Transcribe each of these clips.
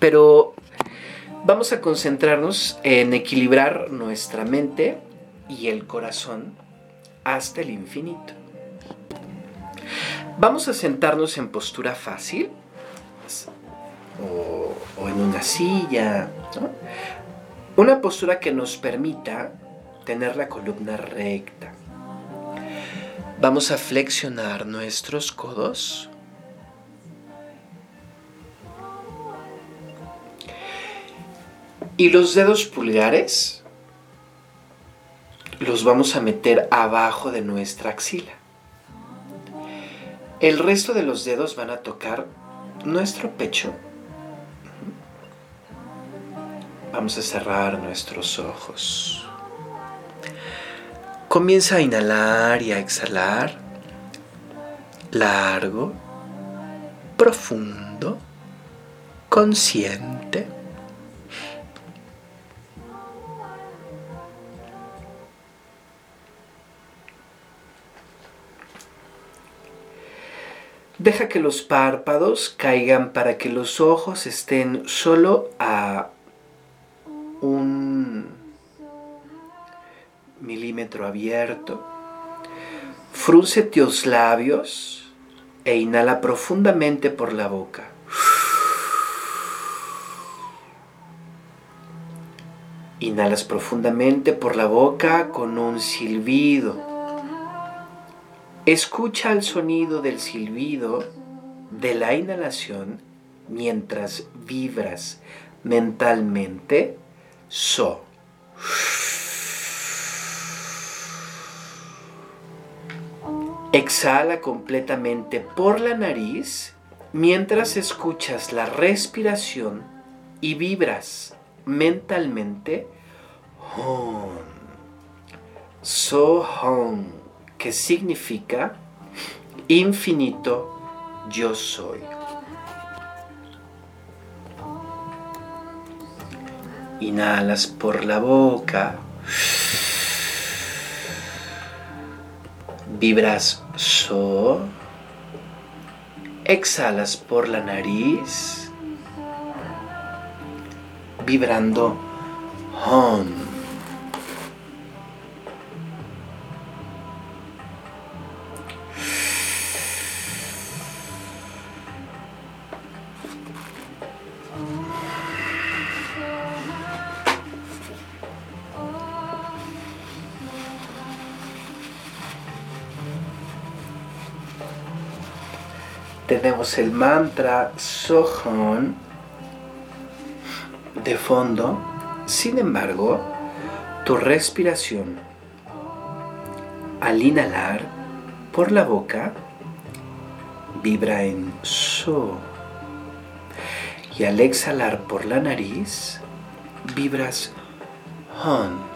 Pero vamos a concentrarnos en equilibrar nuestra mente y el corazón hasta el infinito. Vamos a sentarnos en postura fácil o, en una silla. Una postura que nos permita tener la columna recta. Vamos a flexionar nuestros codos. Y los dedos pulgares los vamos a meter abajo de nuestra axila. El resto de los dedos van a tocar nuestro pecho. Vamos a cerrar nuestros ojos. Comienza a inhalar y a exhalar. Largo, profundo, consciente. Deja que los párpados caigan para que los ojos estén solo a un milímetro abierto. Frunce tus labios e inhala profundamente por la boca. Inhalas profundamente por la boca con un silbido. Escucha el sonido del silbido de la inhalación mientras vibras mentalmente so. Exhala completamente por la nariz mientras escuchas la respiración y vibras mentalmente hon. So hon que significa infinito yo soy. Inhalas por la boca. Vibras so. Exhalas por la nariz. Vibrando hon. Tenemos el mantra Sohon de fondo. Sin embargo, tu respiración al inhalar por la boca vibra en So. Y al exhalar por la nariz vibras Hon.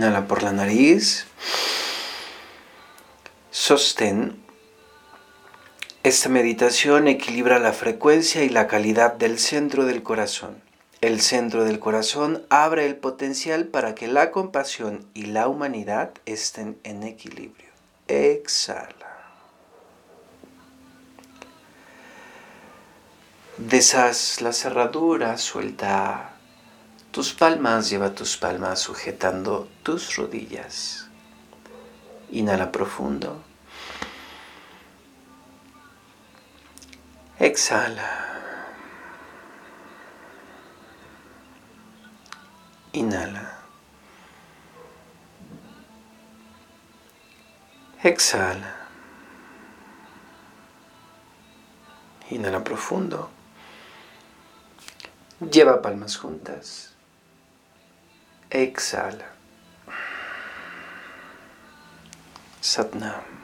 Inhala por la nariz. Sostén. Esta meditación equilibra la frecuencia y la calidad del centro del corazón. El centro del corazón abre el potencial para que la compasión y la humanidad estén en equilibrio. Exhala. Deshaz la cerradura, suelta tus palmas, lleva tus palmas sujetando tus rodillas. Inhala profundo. Exhala. Inhala. Exhala. Inhala profundo. Lleva palmas juntas. Exhala. Satnam.